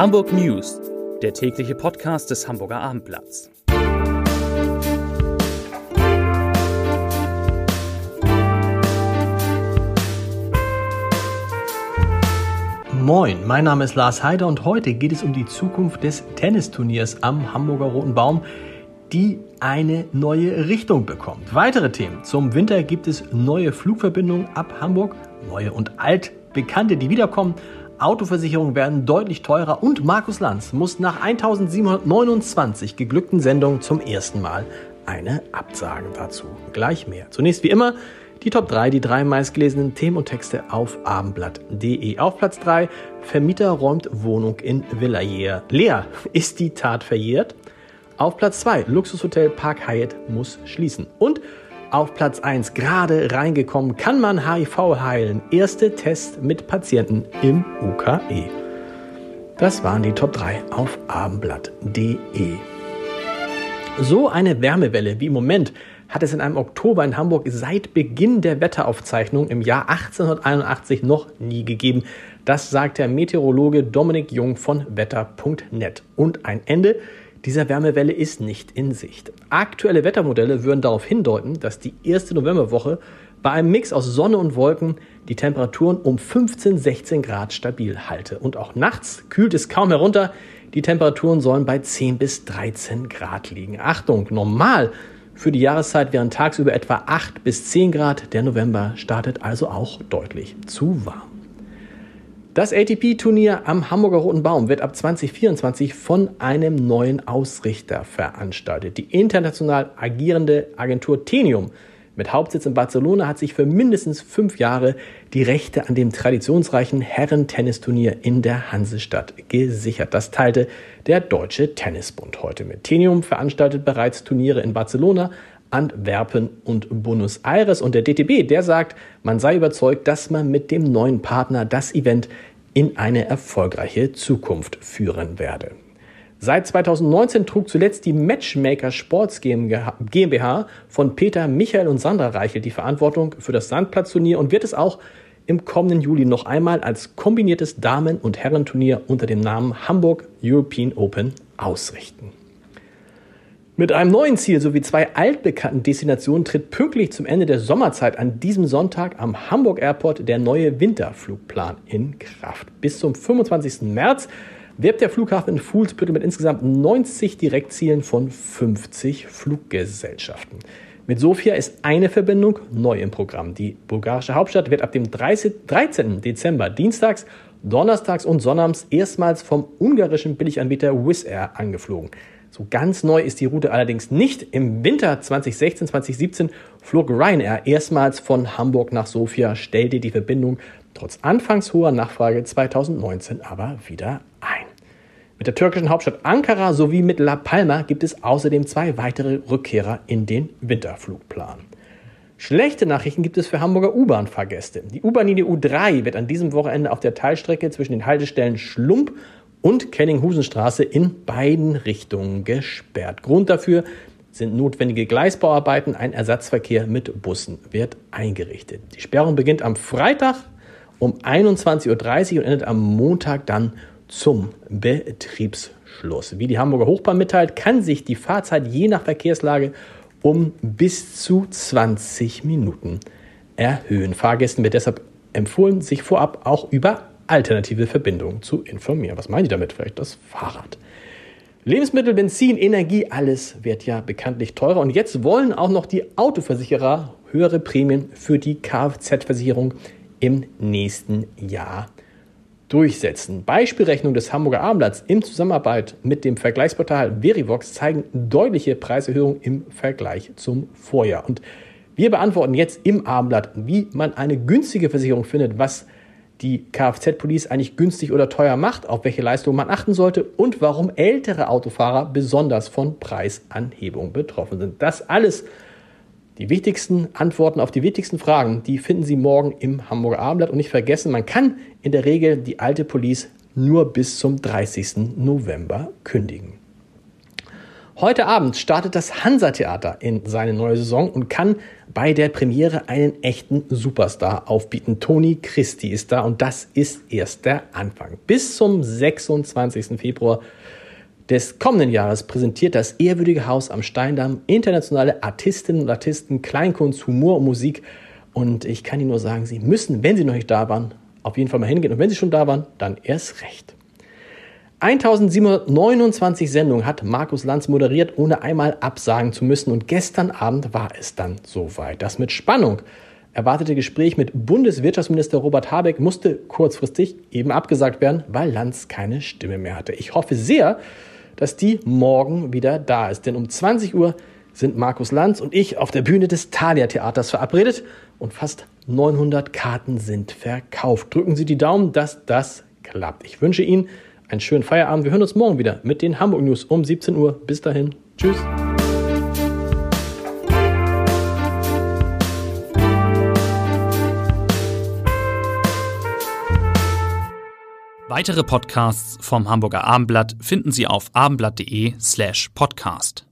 Hamburg News, der tägliche Podcast des Hamburger Abendblatts. Moin, mein Name ist Lars Heider und heute geht es um die Zukunft des Tennisturniers am Hamburger Roten Baum, die eine neue Richtung bekommt. Weitere Themen. Zum Winter gibt es neue Flugverbindungen ab Hamburg, neue und altbekannte, die wiederkommen. Autoversicherungen werden deutlich teurer und Markus Lanz muss nach 1729 geglückten Sendungen zum ersten Mal eine Absage dazu. Gleich mehr. Zunächst wie immer die Top 3, die drei meistgelesenen Themen und Texte auf abendblatt.de. Auf Platz 3, Vermieter räumt Wohnung in Villayer. Leer, ist die Tat verjährt? Auf Platz 2, Luxushotel Park Hyatt muss schließen. Und auf Platz 1 gerade reingekommen, kann man HIV heilen. Erste Test mit Patienten im UKE. Das waren die Top 3 auf abendblatt.de. So eine Wärmewelle wie im Moment hat es in einem Oktober in Hamburg seit Beginn der Wetteraufzeichnung im Jahr 1881 noch nie gegeben. Das sagt der Meteorologe Dominik Jung von wetter.net. Und ein Ende dieser Wärmewelle ist nicht in Sicht. Aktuelle Wettermodelle würden darauf hindeuten, dass die erste Novemberwoche bei einem Mix aus Sonne und Wolken die Temperaturen um 15, 16 Grad stabil halte. Und auch nachts kühlt es kaum herunter. Die Temperaturen sollen bei 10 bis 13 Grad liegen. Achtung, normal für die Jahreszeit wären tagsüber etwa 8 bis 10 Grad. Der November startet also auch deutlich zu warm. Das ATP-Turnier am Hamburger Roten Baum wird ab 2024 von einem neuen Ausrichter veranstaltet. Die international agierende Agentur Tenium mit Hauptsitz in Barcelona hat sich für mindestens fünf Jahre die Rechte an dem traditionsreichen Herren-Tennisturnier in der Hansestadt gesichert. Das teilte der Deutsche Tennisbund heute mit. Tenium veranstaltet bereits Turniere in Barcelona, Antwerpen und Buenos Aires. Und der DTB, der sagt, man sei überzeugt, dass man mit dem neuen Partner das Event in eine erfolgreiche Zukunft führen werde. Seit 2019 trug zuletzt die Matchmaker Sports GmbH von Peter, Michael und Sandra Reichel die Verantwortung für das Sandplatzturnier und wird es auch im kommenden Juli noch einmal als kombiniertes Damen- und Herrenturnier unter dem Namen Hamburg European Open ausrichten. Mit einem neuen Ziel sowie zwei altbekannten Destinationen tritt pünktlich zum Ende der Sommerzeit an diesem Sonntag am Hamburg Airport der neue Winterflugplan in Kraft. Bis zum 25. März wirbt der Flughafen in Fuhlsbüttel mit insgesamt 90 Direktzielen von 50 Fluggesellschaften. Mit Sofia ist eine Verbindung neu im Programm. Die bulgarische Hauptstadt wird ab dem 30, 13. Dezember dienstags, donnerstags und sonnabends erstmals vom ungarischen Billiganbieter Wizz Air angeflogen. So ganz neu ist die Route allerdings nicht. Im Winter 2016, 2017 flog Ryanair erstmals von Hamburg nach Sofia, stellte die Verbindung trotz anfangs hoher Nachfrage 2019 aber wieder ein. Mit der türkischen Hauptstadt Ankara sowie mit La Palma gibt es außerdem zwei weitere Rückkehrer in den Winterflugplan. Schlechte Nachrichten gibt es für Hamburger U-Bahn-Fahrgäste. Die U-Bahn-Linie U3 wird an diesem Wochenende auf der Teilstrecke zwischen den Haltestellen Schlump und Kellinghusenstraße in beiden Richtungen gesperrt. Grund dafür sind notwendige Gleisbauarbeiten. Ein Ersatzverkehr mit Bussen wird eingerichtet. Die Sperrung beginnt am Freitag um 21.30 Uhr und endet am Montag dann zum Betriebsschluss. Wie die Hamburger Hochbahn mitteilt, kann sich die Fahrzeit je nach Verkehrslage um bis zu 20 Minuten erhöhen. Fahrgästen wird deshalb empfohlen, sich vorab auch über alternative Verbindungen zu informieren. Was meinen die damit? Vielleicht das Fahrrad. Lebensmittel, Benzin, Energie, alles wird ja bekanntlich teurer. Und jetzt wollen auch noch die Autoversicherer höhere Prämien für die Kfz-Versicherung im nächsten Jahr durchsetzen. Beispielrechnungen des Hamburger Abendblatts in Zusammenarbeit mit dem Vergleichsportal Verivox zeigen deutliche Preiserhöhungen im Vergleich zum Vorjahr. Und wir beantworten jetzt im Abendblatt, wie man eine günstige Versicherung findet, was die Kfz-Police eigentlich günstig oder teuer macht, auf welche Leistung man achten sollte und warum ältere Autofahrer besonders von Preisanhebung betroffen sind. Das alles, die wichtigsten Antworten auf die wichtigsten Fragen, die finden Sie morgen im Hamburger Abendblatt. Und nicht vergessen, man kann in der Regel die alte Police nur bis zum 30. November kündigen. Heute Abend startet das Hansa-Theater in seine neue Saison und kann bei der Premiere einen echten Superstar aufbieten. Toni Christi ist da und das ist erst der Anfang. Bis zum 26. Februar des kommenden Jahres präsentiert das ehrwürdige Haus am Steindamm internationale Artistinnen und Artisten, Kleinkunst, Humor und Musik. Und ich kann Ihnen nur sagen, Sie müssen, wenn Sie noch nicht da waren, auf jeden Fall mal hingehen. Und wenn Sie schon da waren, dann erst recht. 1729 Sendungen hat Markus Lanz moderiert, ohne einmal absagen zu müssen. Und gestern Abend war es dann soweit. Das mit Spannung erwartete Gespräch mit Bundeswirtschaftsminister Robert Habeck musste kurzfristig eben abgesagt werden, weil Lanz keine Stimme mehr hatte. Ich hoffe sehr, dass die morgen wieder da ist. Denn um 20 Uhr sind Markus Lanz und ich auf der Bühne des Thalia Theaters verabredet und fast 900 Karten sind verkauft. Drücken Sie die Daumen, dass das klappt. Ich wünsche Ihnen einen schönen Feierabend. Wir hören uns morgen wieder mit den Hamburg News um 17 Uhr. Bis dahin. Tschüss. Weitere Podcasts vom Hamburger Abendblatt finden Sie auf abendblatt.de slash podcast.